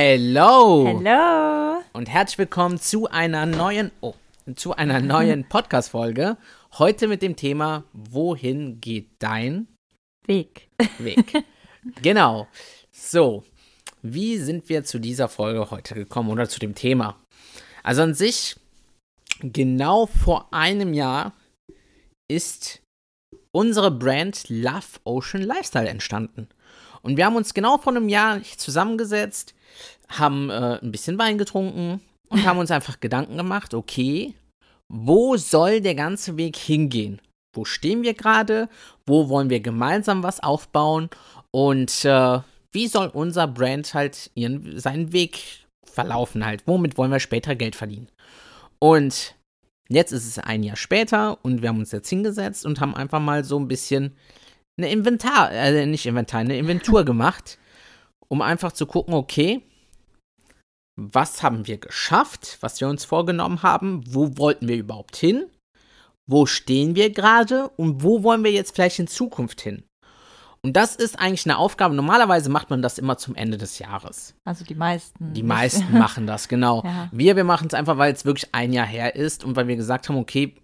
Hello! Hello! Und herzlich willkommen zu einer neuen, oh, zu einer neuen Podcast-Folge. Heute mit dem Thema Wohin geht dein Weg? Weg? genau. So, wie sind wir zu dieser Folge heute gekommen oder zu dem Thema? Also an sich, genau vor einem Jahr ist unsere Brand Love Ocean Lifestyle entstanden. Und wir haben uns genau vor einem Jahr zusammengesetzt, haben äh, ein bisschen Wein getrunken und haben uns einfach Gedanken gemacht, okay, wo soll der ganze Weg hingehen? Wo stehen wir gerade? Wo wollen wir gemeinsam was aufbauen? Und äh, wie soll unser Brand halt ihren, seinen Weg verlaufen halt? Womit wollen wir später Geld verdienen? Und jetzt ist es ein Jahr später und wir haben uns jetzt hingesetzt und haben einfach mal so ein bisschen eine Inventar, äh, nicht Inventar, eine Inventur gemacht, um einfach zu gucken, okay, was haben wir geschafft, was wir uns vorgenommen haben, wo wollten wir überhaupt hin, wo stehen wir gerade und wo wollen wir jetzt vielleicht in Zukunft hin. Und das ist eigentlich eine Aufgabe. Normalerweise macht man das immer zum Ende des Jahres. Also die meisten. Die meisten machen das, genau. Ja. Wir, wir machen es einfach, weil es wirklich ein Jahr her ist und weil wir gesagt haben, okay,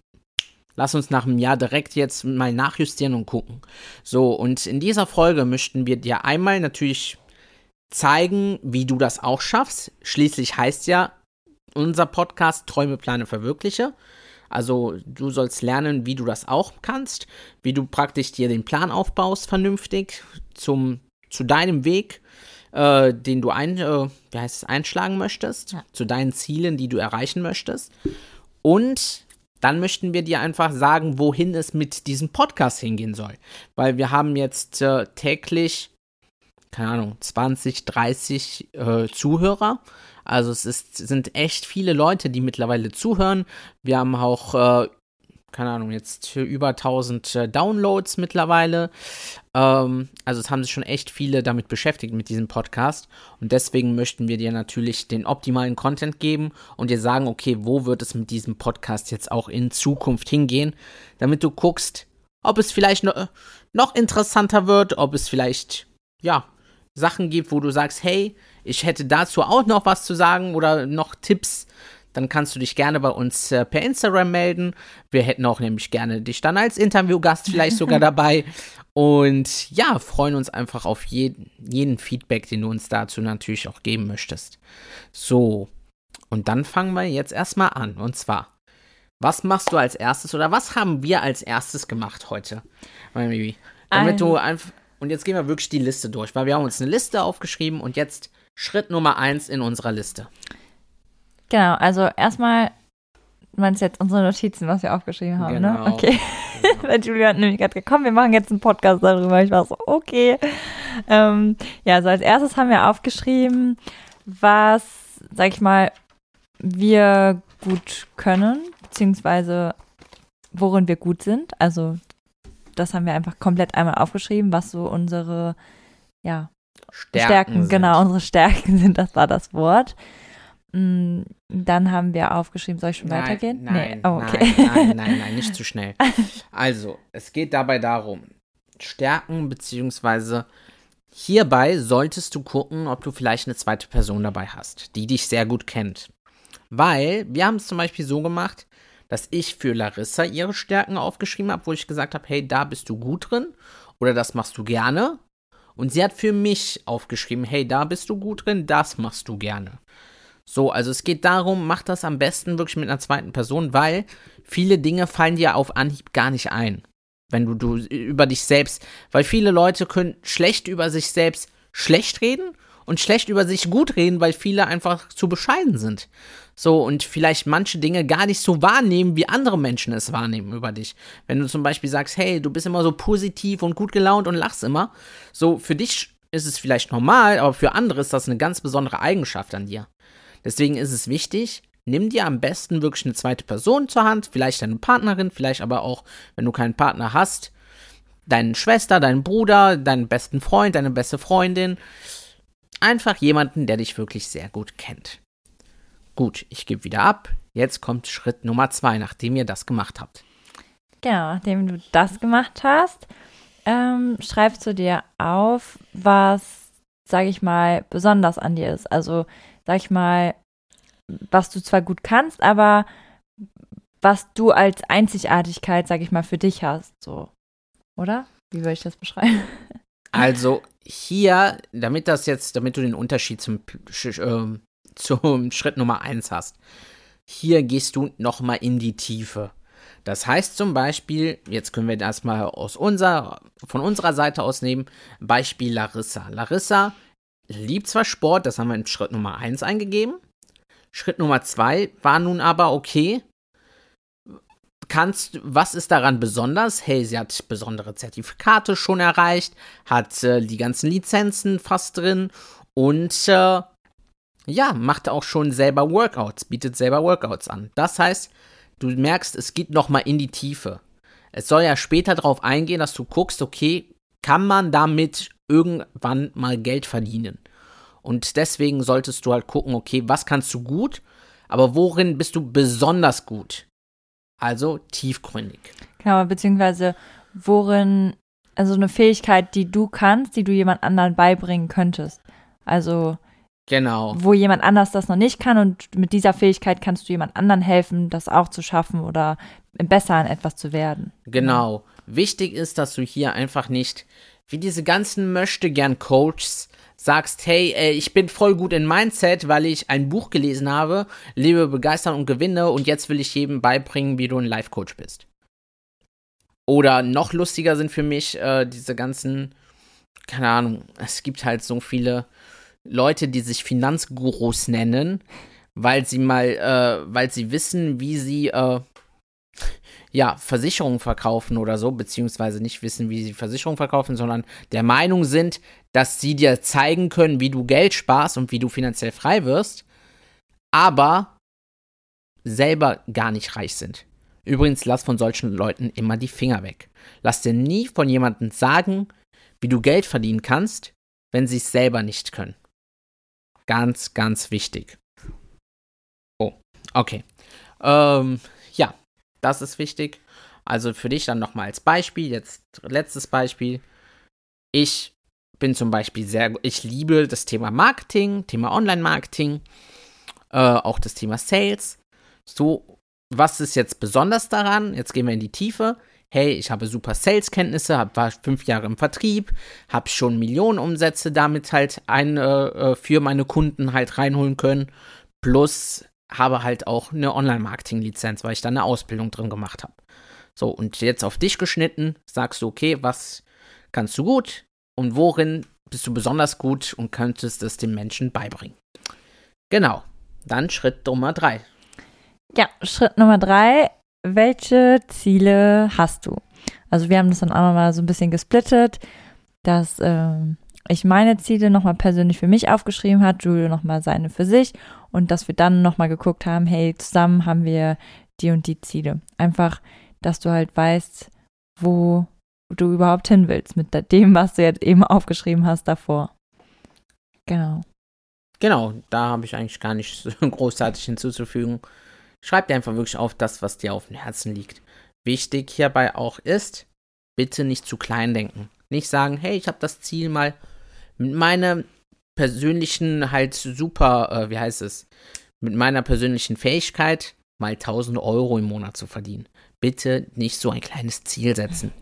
lass uns nach einem Jahr direkt jetzt mal nachjustieren und gucken. So, und in dieser Folge möchten wir dir einmal natürlich zeigen, wie du das auch schaffst. Schließlich heißt ja unser Podcast Träume, Plane, Verwirkliche. Also du sollst lernen, wie du das auch kannst, wie du praktisch dir den Plan aufbaust vernünftig zum, zu deinem Weg, äh, den du ein, äh, wie heißt es, einschlagen möchtest, Ja. zu deinen Zielen, die du erreichen möchtest. Und dann möchten wir dir einfach sagen, wohin es mit diesem Podcast hingehen soll. Weil wir haben jetzt äh, täglich keine Ahnung, 20, 30 äh, Zuhörer. Also es ist, sind echt viele Leute, die mittlerweile zuhören. Wir haben auch, äh, keine Ahnung, jetzt über 1000 äh, Downloads mittlerweile. Ähm, also es haben sich schon echt viele damit beschäftigt mit diesem Podcast. Und deswegen möchten wir dir natürlich den optimalen Content geben und dir sagen, okay, wo wird es mit diesem Podcast jetzt auch in Zukunft hingehen, damit du guckst, ob es vielleicht noch, noch interessanter wird, ob es vielleicht, ja, Sachen gibt, wo du sagst, hey, ich hätte dazu auch noch was zu sagen oder noch Tipps, dann kannst du dich gerne bei uns äh, per Instagram melden. Wir hätten auch nämlich gerne dich dann als Interviewgast vielleicht sogar dabei. Und ja, freuen uns einfach auf jeden, jeden Feedback, den du uns dazu natürlich auch geben möchtest. So, und dann fangen wir jetzt erstmal an. Und zwar, was machst du als erstes oder was haben wir als erstes gemacht heute? Damit du einfach. Und jetzt gehen wir wirklich die Liste durch, weil wir haben uns eine Liste aufgeschrieben und jetzt Schritt Nummer eins in unserer Liste. Genau, also erstmal, du meinst jetzt unsere Notizen, was wir aufgeschrieben haben, Genau. ne? Okay. Weil Julia hat nämlich gerade gekommen, wir machen jetzt einen Podcast darüber. Ich war so, okay. Ähm, ja, also als erstes haben wir aufgeschrieben, was, sag ich mal, wir gut können, beziehungsweise worin wir gut sind. Also das haben wir einfach komplett einmal aufgeschrieben, was so unsere, ja, Stärken, Stärken, sind. genau, unsere Stärken sind, das war das Wort. Mm, Dann haben wir aufgeschrieben, soll ich schon Nein, weitergehen? Nein, oh, okay. nein, nein, nein, nein, nicht zu schnell. Also, es geht dabei darum, Stärken beziehungsweise hierbei solltest du gucken, ob du vielleicht eine zweite Person dabei hast, die dich sehr gut kennt. Weil wir haben es zum Beispiel so gemacht, dass ich für Larissa ihre Stärken aufgeschrieben habe, wo ich gesagt habe, hey, da bist du gut drin oder das machst du gerne. Und sie hat für mich aufgeschrieben, hey, da bist du gut drin, das machst du gerne. So, also es geht darum, mach das am besten wirklich mit einer zweiten Person, weil viele Dinge fallen dir auf Anhieb gar nicht ein. Wenn du, du über dich selbst, weil viele Leute können schlecht über sich selbst schlecht reden und schlecht über sich gut reden, weil viele einfach zu bescheiden sind. So, und vielleicht manche Dinge gar nicht so wahrnehmen, wie andere Menschen es wahrnehmen über dich. Wenn du zum Beispiel sagst, hey, du bist immer so positiv und gut gelaunt und lachst immer, so für dich ist es vielleicht normal, aber für andere ist das eine ganz besondere Eigenschaft an dir. Deswegen ist es wichtig, nimm dir am besten wirklich eine zweite Person zur Hand, vielleicht deine Partnerin, vielleicht aber auch, wenn du keinen Partner hast, deine Schwester, deinen Bruder, deinen besten Freund, deine beste Freundin. Einfach jemanden, der dich wirklich sehr gut kennt. Gut, ich gebe wieder ab. Jetzt kommt Schritt Nummer zwei, nachdem ihr das gemacht habt. Genau, nachdem du das gemacht hast, ähm, schreibst du dir auf, was, sag ich mal, besonders an dir ist. Also, sag ich mal, was du zwar gut kannst, aber was du als Einzigartigkeit, sag ich mal, für dich hast, so. Oder? Wie würde ich das beschreiben? Also hier, damit das jetzt, damit du den Unterschied zum, äh, zum Schritt Nummer eins hast, hier gehst du nochmal in die Tiefe. Das heißt zum Beispiel, jetzt können wir das mal aus unser, von unserer Seite aus nehmen, Beispiel Larissa. Larissa liebt zwar Sport, das haben wir in Schritt Nummer 1 eingegeben. Schritt Nummer 2 war nun aber, okay, kannst, was ist daran besonders? Hey, sie hat besondere Zertifikate schon erreicht, hat äh, die ganzen Lizenzen fast drin und äh, ja, macht auch schon selber Workouts, bietet selber Workouts an. Das heißt, du merkst, es geht nochmal in die Tiefe. Es soll ja später darauf eingehen, dass du guckst, okay, kann man damit irgendwann mal Geld verdienen? Und deswegen solltest du halt gucken, okay, was kannst du gut, aber worin bist du besonders gut? Also tiefgründig. Genau, beziehungsweise worin, also eine Fähigkeit, die du kannst, die du jemand anderen beibringen könntest. Also Genau. Wo jemand anders das noch nicht kann und mit dieser Fähigkeit kannst du jemand anderen helfen, das auch zu schaffen oder besser an etwas zu werden. Genau. Wichtig ist, dass du hier einfach nicht wie diese ganzen möchte gern Coaches sagst, hey, äh, ich bin voll gut in Mindset, weil ich ein Buch gelesen habe, lebe begeistern und gewinne und jetzt will ich jedem beibringen, wie du ein Life Coach bist. Oder noch lustiger sind für mich äh, diese ganzen, keine Ahnung, es gibt halt so viele Leute, die sich Finanzgurus nennen, weil sie mal, äh, weil sie wissen, wie sie äh, ja, Versicherungen verkaufen oder so, beziehungsweise nicht wissen, wie sie Versicherungen verkaufen, sondern der Meinung sind, dass sie dir zeigen können, wie du Geld sparst und wie du finanziell frei wirst, aber selber gar nicht reich sind. Übrigens, lass von solchen Leuten immer die Finger weg. Lass dir nie von jemandem sagen, wie du Geld verdienen kannst, wenn sie es selber nicht können. Ganz, ganz wichtig. Oh, okay. Ähm, ja, das ist wichtig. Also für dich dann nochmal als Beispiel, jetzt letztes Beispiel. Ich bin zum Beispiel sehr, ich liebe das Thema Marketing, Thema Online-Marketing, äh, auch das Thema Sales. So, was ist jetzt besonders daran? Jetzt gehen wir in die Tiefe hey, ich habe super Sales-Kenntnisse, war fünf Jahre im Vertrieb, habe schon Millionen Umsätze damit halt ein, äh, äh, für meine Kunden halt reinholen können, plus habe halt auch eine Online-Marketing-Lizenz, weil ich da eine Ausbildung drin gemacht habe. So, und jetzt auf dich geschnitten, sagst du, okay, was kannst du gut und worin bist du besonders gut und könntest es den Menschen beibringen. Genau, dann Schritt Nummer drei. Ja, Schritt Nummer drei welche Ziele hast du? Also wir haben das dann auch nochmal so ein bisschen gesplittet, dass äh, ich meine Ziele nochmal persönlich für mich aufgeschrieben hat, Julio nochmal seine für sich und dass wir dann nochmal geguckt haben, hey, zusammen haben wir die und die Ziele. Einfach, dass du halt weißt, wo du überhaupt hin willst mit dem, was du jetzt eben aufgeschrieben hast davor. Genau. Genau, da habe ich eigentlich gar nicht so großartig hinzuzufügen. Schreib dir einfach wirklich auf das, was dir auf dem Herzen liegt. Wichtig hierbei auch ist, bitte nicht zu klein denken. Nicht sagen, hey, ich habe das Ziel mal mit meiner persönlichen halt super, äh, wie heißt es, mit meiner persönlichen Fähigkeit mal 1000 Euro im Monat zu verdienen. Bitte nicht so ein kleines Ziel setzen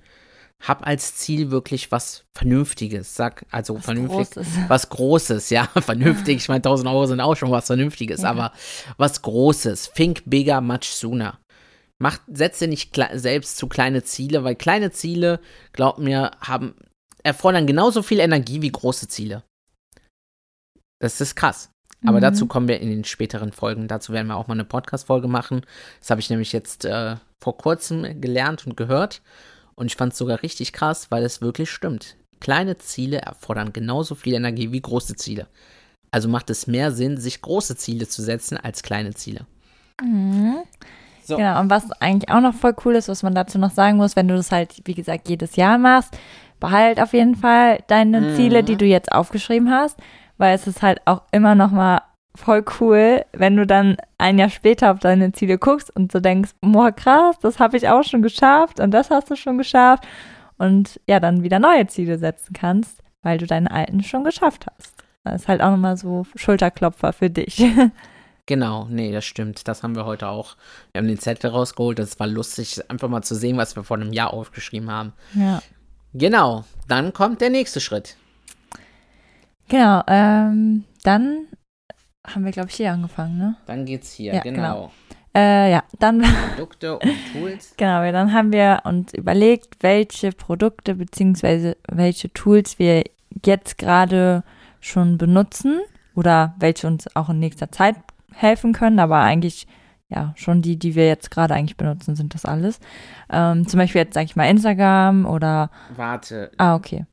hab als Ziel wirklich was Vernünftiges. Sag, also was vernünftig. Großes. Was Großes, ja. Vernünftig. Ich meine, 1000 Euro sind auch schon was Vernünftiges, ja. aber was Großes. Think bigger, much sooner. Mach, setze nicht selbst zu kleine Ziele, weil kleine Ziele, glaub mir, haben, erfordern genauso viel Energie wie große Ziele. Das ist krass. Aber mhm. dazu kommen wir in den späteren Folgen. Dazu werden wir auch mal eine Podcast-Folge machen. Das habe ich nämlich jetzt äh, vor kurzem gelernt und gehört. Und ich fand es sogar richtig krass, weil es wirklich stimmt. Kleine Ziele erfordern genauso viel Energie wie große Ziele. Also macht es mehr Sinn, sich große Ziele zu setzen als kleine Ziele. Mhm. So. Genau, und was eigentlich auch noch voll cool ist, was man dazu noch sagen muss, wenn du das halt, wie gesagt, jedes Jahr machst, behalt auf jeden Fall deine mhm. Ziele, die du jetzt aufgeschrieben hast, weil es ist halt auch immer noch mal voll cool, wenn du dann ein Jahr später auf deine Ziele guckst und so denkst, boah, krass, das habe ich auch schon geschafft und das hast du schon geschafft und ja, dann wieder neue Ziele setzen kannst, weil du deine alten schon geschafft hast. Das ist halt auch nochmal so Schulterklopfer für dich. Genau, nee, das stimmt. Das haben wir heute auch. Wir haben den Zettel rausgeholt. Das war lustig, einfach mal zu sehen, was wir vor einem Jahr aufgeschrieben haben. Ja. Genau, dann kommt der nächste Schritt. Genau, ähm, dann haben wir, glaube ich, hier angefangen, ne? Dann geht's hier, ja, genau. genau. Äh, ja, dann. Produkte und Tools. genau, dann haben wir uns überlegt, welche Produkte bzw. welche Tools wir jetzt gerade schon benutzen oder welche uns auch in nächster Zeit helfen können, aber eigentlich ja schon die, die wir jetzt gerade eigentlich benutzen, sind das alles. Ähm, zum Beispiel jetzt sage ich mal Instagram oder. Warte. Ah, okay.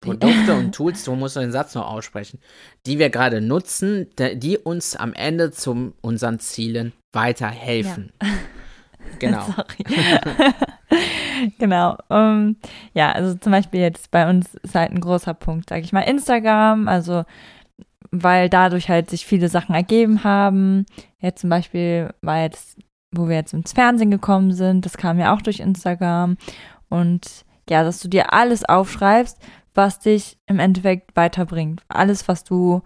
Produkte und Tools, du musst den Satz noch aussprechen, die wir gerade nutzen, die uns am Ende zu unseren Zielen weiterhelfen. Ja. Genau. genau. Um, ja, also zum Beispiel jetzt bei uns ist halt ein großer Punkt, sage ich mal, Instagram, also weil dadurch halt sich viele Sachen ergeben haben. Jetzt zum Beispiel war jetzt, wo wir jetzt ins Fernsehen gekommen sind, das kam ja auch durch Instagram. Und ja, dass du dir alles aufschreibst, was dich im Endeffekt weiterbringt. Alles, was du,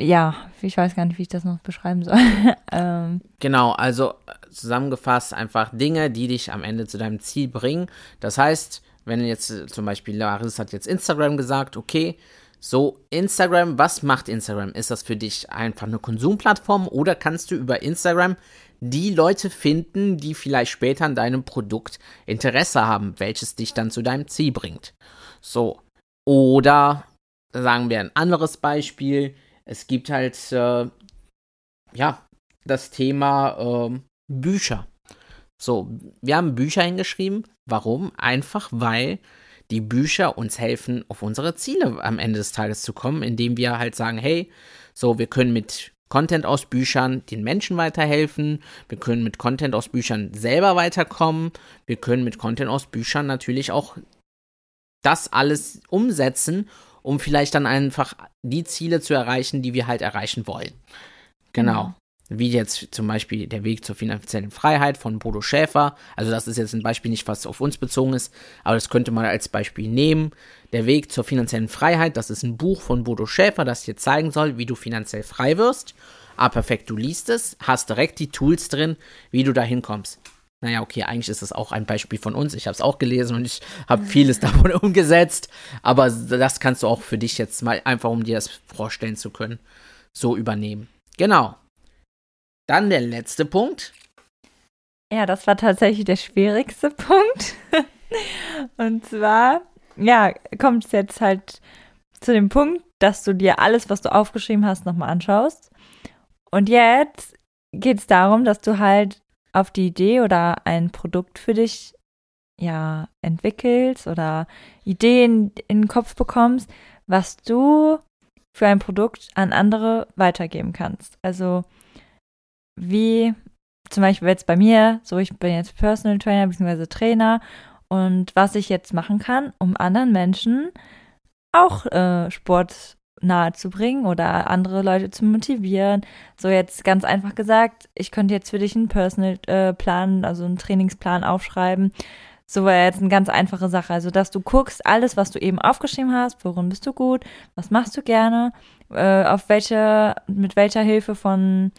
ja, ich weiß gar nicht, wie ich das noch beschreiben soll. ähm. Genau, also zusammengefasst einfach Dinge, die dich am Ende zu deinem Ziel bringen. Das heißt, wenn jetzt zum Beispiel Laris hat jetzt Instagram gesagt, okay, so, Instagram, was macht Instagram? Ist das für dich einfach eine Konsumplattform oder kannst du über Instagram die Leute finden, die vielleicht später an deinem Produkt Interesse haben, welches dich dann zu deinem Ziel bringt? So, oder sagen wir ein anderes Beispiel, es gibt halt, äh, ja, das Thema äh, Bücher. So, wir haben Bücher hingeschrieben. Warum? Einfach weil die Bücher uns helfen, auf unsere Ziele am Ende des Tages zu kommen, indem wir halt sagen, hey, so, wir können mit Content aus Büchern den Menschen weiterhelfen, wir können mit Content aus Büchern selber weiterkommen, wir können mit Content aus Büchern natürlich auch das alles umsetzen, um vielleicht dann einfach die Ziele zu erreichen, die wir halt erreichen wollen. Genau. Wie jetzt zum Beispiel der Weg zur finanziellen Freiheit von Bodo Schäfer. Also das ist jetzt ein Beispiel nicht, was auf uns bezogen ist, aber das könnte man als Beispiel nehmen. Der Weg zur finanziellen Freiheit, das ist ein Buch von Bodo Schäfer, das dir zeigen soll, wie du finanziell frei wirst. Ah, perfekt, du liest es, hast direkt die Tools drin, wie du da hinkommst. Naja, okay, eigentlich ist das auch ein Beispiel von uns. Ich habe es auch gelesen und ich habe vieles davon umgesetzt. Aber das kannst du auch für dich jetzt mal einfach, um dir das vorstellen zu können, so übernehmen. Genau. Dann der letzte Punkt. Ja, das war tatsächlich der schwierigste Punkt. Und zwar, ja, kommt es jetzt halt zu dem Punkt, dass du dir alles, was du aufgeschrieben hast, nochmal anschaust. Und jetzt geht es darum, dass du halt auf die Idee oder ein Produkt für dich ja entwickelst oder Ideen in den Kopf bekommst, was du für ein Produkt an andere weitergeben kannst. Also wie zum Beispiel jetzt bei mir, so ich bin jetzt Personal Trainer bzw. Trainer und was ich jetzt machen kann, um anderen Menschen auch äh, Sport nahe zu bringen oder andere Leute zu motivieren. So jetzt ganz einfach gesagt, ich könnte jetzt für dich einen Personal äh, Plan, also einen Trainingsplan aufschreiben. So war jetzt eine ganz einfache Sache. Also, dass du guckst, alles, was du eben aufgeschrieben hast, worin bist du gut, was machst du gerne, äh, auf welche, mit welcher Hilfe von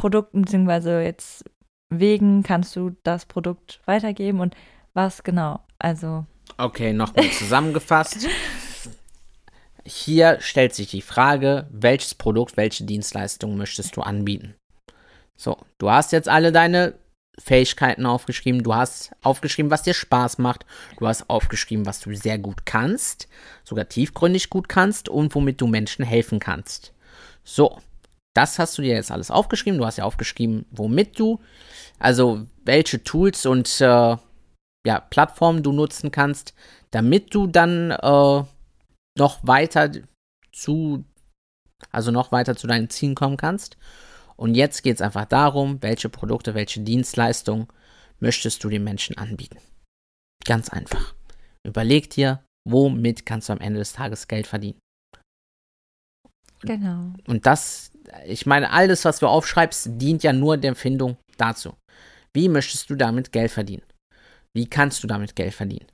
Produkten bzw. jetzt Wegen kannst du das Produkt weitergeben und was genau. Also. Okay, nochmal zusammengefasst. Hier stellt sich die Frage, welches Produkt, welche Dienstleistung möchtest du anbieten? So, du hast jetzt alle deine Fähigkeiten aufgeschrieben, du hast aufgeschrieben, was dir Spaß macht, du hast aufgeschrieben, was du sehr gut kannst, sogar tiefgründig gut kannst und womit du Menschen helfen kannst. So, das hast du dir jetzt alles aufgeschrieben. Du hast ja aufgeschrieben, womit du, also welche Tools und äh, ja, Plattformen du nutzen kannst, damit du dann äh, noch weiter zu, also noch weiter zu deinen Zielen kommen kannst. Und jetzt geht es einfach darum, welche Produkte, welche Dienstleistungen möchtest du den Menschen anbieten. Ganz einfach. Überleg dir, womit kannst du am Ende des Tages Geld verdienen. Genau. Und das, ich meine, alles, was du aufschreibst, dient ja nur der Findung dazu. Wie möchtest du damit Geld verdienen? Wie kannst du damit Geld verdienen?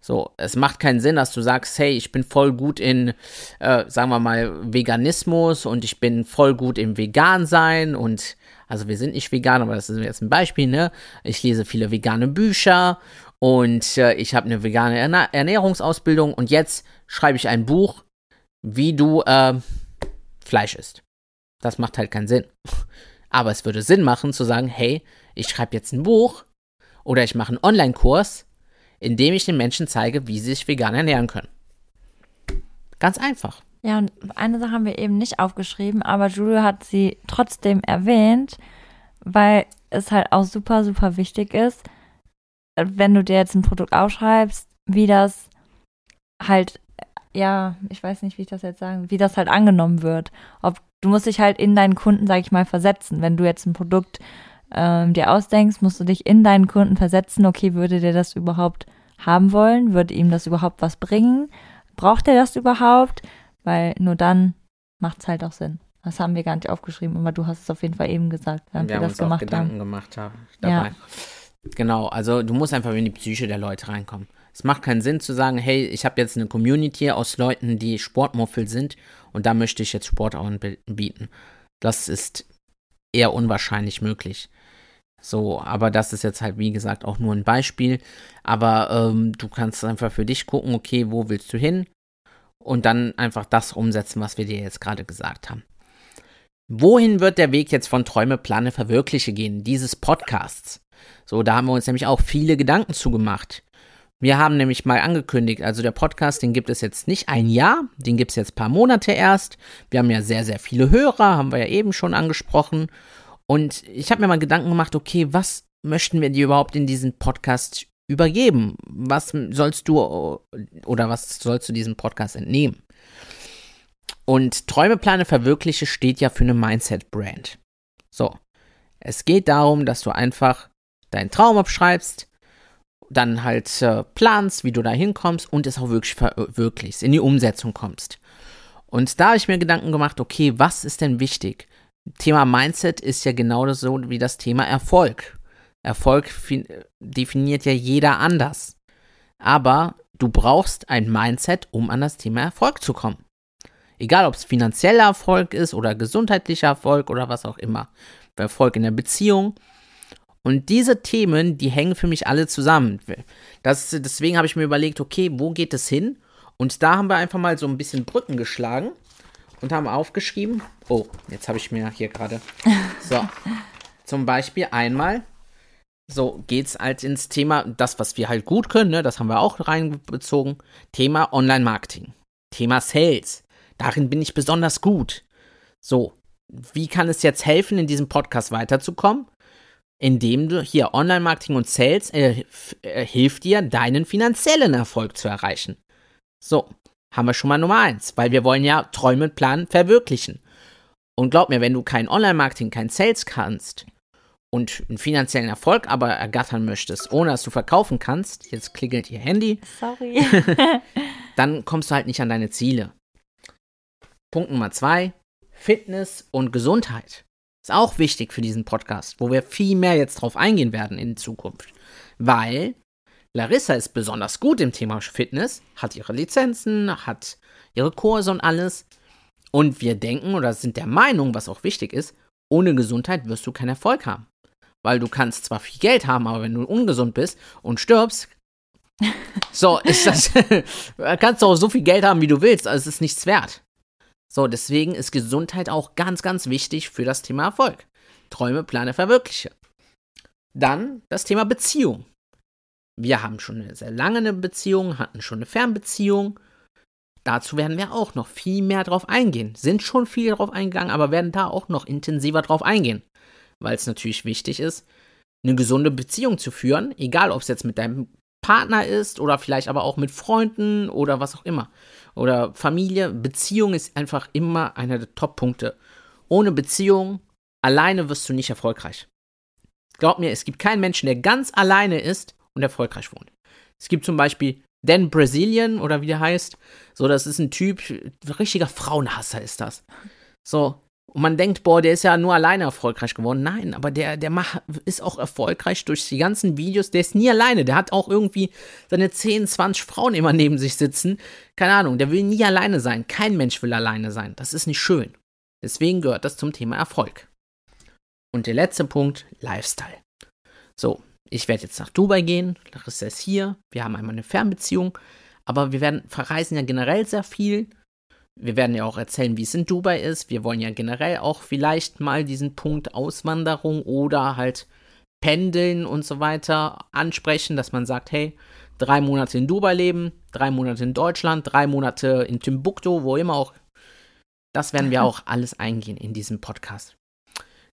So, es macht keinen Sinn, dass du sagst, hey, ich bin voll gut in, äh, sagen wir mal, Veganismus und ich bin voll gut im Vegan sein und, also wir sind nicht vegan, aber das ist jetzt ein Beispiel, ne? Ich lese viele vegane Bücher und äh, ich habe eine vegane Ernährungsausbildung und jetzt schreibe ich ein Buch, wie du äh, Fleisch isst. Das macht halt keinen Sinn. Aber es würde Sinn machen zu sagen, hey, ich schreibe jetzt ein Buch oder ich mache einen Online-Kurs, in dem ich den Menschen zeige, wie sie sich vegan ernähren können. Ganz einfach. Ja, und eine Sache haben wir eben nicht aufgeschrieben, aber Julio hat sie trotzdem erwähnt, weil es halt auch super, super wichtig ist, wenn du dir jetzt ein Produkt aufschreibst, wie das halt, ja, ich weiß nicht, wie ich das jetzt sagen, wie das halt angenommen wird. Ob du musst dich halt in deinen Kunden, sag ich mal, versetzen. Wenn du jetzt ein Produkt ähm, dir ausdenkst, musst du dich in deinen Kunden versetzen, okay, würde der das überhaupt haben wollen? Würde ihm das überhaupt was bringen? Braucht er das überhaupt? Weil nur dann macht es halt auch Sinn. Das haben wir gar nicht aufgeschrieben, aber du hast es auf jeden Fall eben gesagt, während wir, wir das uns gemacht auch Gedanken haben. gemacht haben. Dabei. Ja. Genau, also du musst einfach in die Psyche der Leute reinkommen. Es macht keinen Sinn zu sagen, hey, ich habe jetzt eine Community aus Leuten, die Sportmuffel sind und da möchte ich jetzt Sport bieten. Das ist eher unwahrscheinlich möglich. So, aber das ist jetzt halt, wie gesagt, auch nur ein Beispiel. Aber ähm, du kannst einfach für dich gucken, okay, wo willst du hin? Und dann einfach das umsetzen, was wir dir jetzt gerade gesagt haben. Wohin wird der Weg jetzt von Träume, Plane, Verwirkliche gehen, dieses Podcasts? So, da haben wir uns nämlich auch viele Gedanken zugemacht. Wir haben nämlich mal angekündigt, also der Podcast, den gibt es jetzt nicht ein Jahr, den gibt es jetzt ein paar Monate erst. Wir haben ja sehr, sehr viele Hörer, haben wir ja eben schon angesprochen. Und ich habe mir mal Gedanken gemacht, okay, was möchten wir dir überhaupt in diesen Podcast übergeben? Was sollst du oder was sollst du diesem Podcast entnehmen? Und Träume, Plane, Verwirkliche steht ja für eine Mindset-Brand. So. Es geht darum, dass du einfach deinen Traum abschreibst, dann halt äh, planst, wie du da hinkommst und es auch wirklich verwirklichst, in die Umsetzung kommst. Und da habe ich mir Gedanken gemacht, okay, was ist denn wichtig? Thema Mindset ist ja genau so wie das Thema Erfolg. Erfolg definiert ja jeder anders. Aber du brauchst ein Mindset, um an das Thema Erfolg zu kommen. Egal, ob es finanzieller Erfolg ist oder gesundheitlicher Erfolg oder was auch immer. Erfolg in der Beziehung. Und diese Themen, die hängen für mich alle zusammen. Das, deswegen habe ich mir überlegt, okay, wo geht es hin? Und da haben wir einfach mal so ein bisschen Brücken geschlagen und haben aufgeschrieben. Oh, jetzt habe ich mir hier gerade. So. Zum Beispiel einmal. So geht's halt ins Thema, das, was wir halt gut können, ne, das haben wir auch reinbezogen. Thema Online-Marketing. Thema Sales. Darin bin ich besonders gut. So, wie kann es jetzt helfen, in diesem Podcast weiterzukommen? Indem du hier Online-Marketing und Sales äh, äh, hilft dir, deinen finanziellen Erfolg zu erreichen. So, haben wir schon mal Nummer eins, weil wir wollen ja Träume planen, verwirklichen. Und glaub mir, wenn du kein Online-Marketing, kein Sales kannst und einen finanziellen Erfolg aber ergattern möchtest, ohne dass du verkaufen kannst, jetzt klingelt ihr Handy. Sorry. dann kommst du halt nicht an deine Ziele. Punkt Nummer zwei, Fitness und Gesundheit. Ist auch wichtig für diesen Podcast, wo wir viel mehr jetzt drauf eingehen werden in Zukunft. Weil Larissa ist besonders gut im Thema Fitness, hat ihre Lizenzen, hat ihre Kurse und alles. Und wir denken oder sind der Meinung, was auch wichtig ist, ohne Gesundheit wirst du keinen Erfolg haben. Weil du kannst zwar viel Geld haben, aber wenn du ungesund bist und stirbst, so ist das, kannst du auch so viel Geld haben, wie du willst, also es ist nichts wert. So, deswegen ist Gesundheit auch ganz, ganz wichtig für das Thema Erfolg. Träume, Plane, verwirkliche. Dann das Thema Beziehung wir haben schon eine sehr lange eine Beziehung, hatten schon eine Fernbeziehung. dazu werden wir auch noch viel mehr drauf eingehen. Sind schon viel drauf eingegangen, aber werden da auch noch intensiver drauf eingehen. Weil es natürlich wichtig ist, eine gesunde Beziehung zu führen, egal ob es jetzt mit deinem Partner ist oder vielleicht aber auch mit Freunden oder was auch immer. Oder Familie. Beziehung ist einfach immer einer der Top-Punkte. Ohne Beziehung alleine wirst du nicht erfolgreich. Glaub mir, es gibt keinen Menschen, der ganz alleine ist und erfolgreich wohnt. Es gibt zum Beispiel Dan Brazilian oder wie der heißt. So, das ist ein Typ, richtiger Frauenhasser ist das. So, und man denkt, boah, der ist ja nur alleine erfolgreich geworden. Nein, aber der, der macht, ist auch erfolgreich durch die ganzen Videos. Der ist nie alleine. Der hat auch irgendwie seine 10, 20 Frauen immer neben sich sitzen. Keine Ahnung, der will nie alleine sein. Kein Mensch will alleine sein. Das ist nicht schön. Deswegen gehört das zum Thema Erfolg. Und der letzte Punkt, Lifestyle. So, ich werde jetzt nach Dubai gehen, Larissa ist hier, wir haben einmal eine Fernbeziehung, aber wir werden verreisen ja generell sehr viel. Wir werden ja auch erzählen, wie es in Dubai ist. Wir wollen ja generell auch vielleicht mal diesen Punkt Auswanderung oder halt Pendeln und so weiter ansprechen, dass man sagt, hey, drei Monate in Dubai leben, drei Monate in Deutschland, drei Monate in Timbuktu, wo immer auch. Das werden wir auch alles eingehen in diesem Podcast.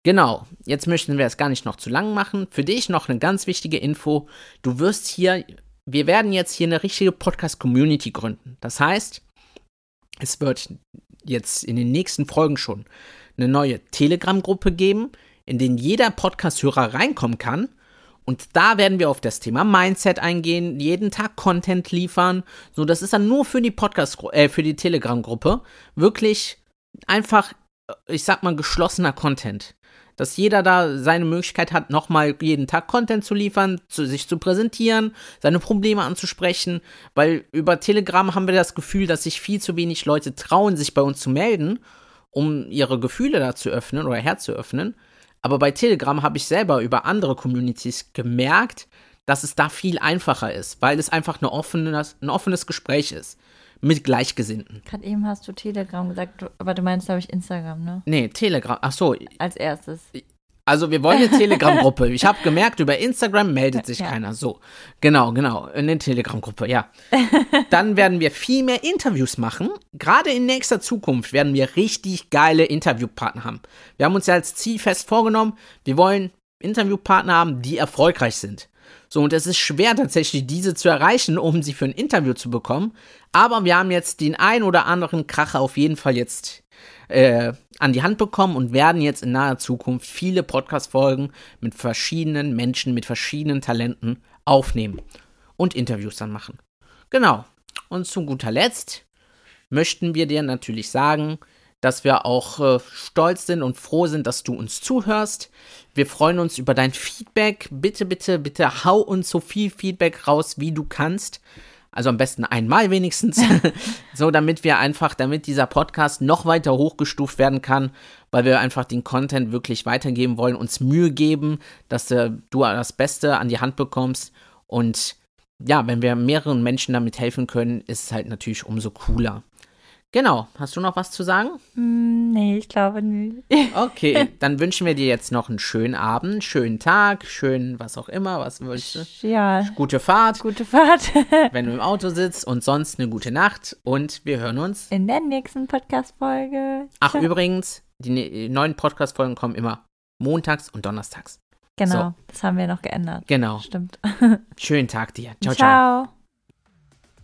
Genau, jetzt möchten wir es gar nicht noch zu lang machen. Für dich noch eine ganz wichtige Info. Du wirst hier, wir werden jetzt hier eine richtige Podcast-Community gründen. Das heißt, es wird jetzt in den nächsten Folgen schon eine neue Telegram-Gruppe geben, in den jeder Podcast-Hörer reinkommen kann. Und da werden wir auf das Thema Mindset eingehen, jeden Tag Content liefern. So, das ist dann nur für die Podcast, äh, für die Telegram-Gruppe. Wirklich einfach, ich sag mal, geschlossener Content dass jeder da seine Möglichkeit hat, nochmal jeden Tag Content zu liefern, zu sich zu präsentieren, seine Probleme anzusprechen, weil über Telegram haben wir das Gefühl, dass sich viel zu wenig Leute trauen, sich bei uns zu melden, um ihre Gefühle da zu öffnen oder Herz zu öffnen. Aber bei Telegram habe ich selber über andere Communities gemerkt, dass es da viel einfacher ist, weil es einfach eine offenes, ein offenes Gespräch ist mit Gleichgesinnten. Gerade eben hast du Telegram gesagt, aber du meinst, glaube ich, Instagram, ne? Nee, Telegram. Ach so. Als erstes. Also wir wollen eine Telegram-Gruppe. Ich habe gemerkt, über Instagram meldet sich ja. keiner. So, genau, genau, in der Telegram-Gruppe, ja. Dann werden wir viel mehr Interviews machen. Gerade in nächster Zukunft werden wir richtig geile Interviewpartner haben. Wir haben uns ja als Ziel fest vorgenommen, wir wollen Interviewpartner haben, die erfolgreich sind. So, und es ist schwer tatsächlich, diese zu erreichen, um sie für ein Interview zu bekommen. Aber wir haben jetzt den ein oder anderen Kracher auf jeden Fall jetzt äh, an die Hand bekommen und werden jetzt in naher Zukunft viele Podcast-Folgen mit verschiedenen Menschen, mit verschiedenen Talenten aufnehmen und Interviews dann machen. Genau. Und zu guter Letzt möchten wir dir natürlich sagen, dass wir auch äh, stolz sind und froh sind, dass du uns zuhörst. Wir freuen uns über dein Feedback. Bitte, bitte, bitte hau uns so viel Feedback raus, wie du kannst. Also am besten einmal wenigstens. so, damit wir einfach, damit dieser Podcast noch weiter hochgestuft werden kann, weil wir einfach den Content wirklich weitergeben wollen, uns Mühe geben, dass äh, du das Beste an die Hand bekommst. Und ja, wenn wir mehreren Menschen damit helfen können, ist es halt natürlich umso cooler. Genau. Hast du noch was zu sagen? Mm, nee, ich glaube nicht. Okay, dann wünschen wir dir jetzt noch einen schönen Abend, schönen Tag, schönen was auch immer, was willst du? Ja. Gute Fahrt. Gute Fahrt. wenn du im Auto sitzt und sonst eine gute Nacht und wir hören uns in der nächsten Podcast-Folge. Ach, ja. übrigens, die ne-, neuen Podcast-Folgen kommen immer montags und donnerstags. Genau, so. das haben wir noch geändert. Genau. Stimmt. Schönen Tag dir. Ciao, ciao. ciao.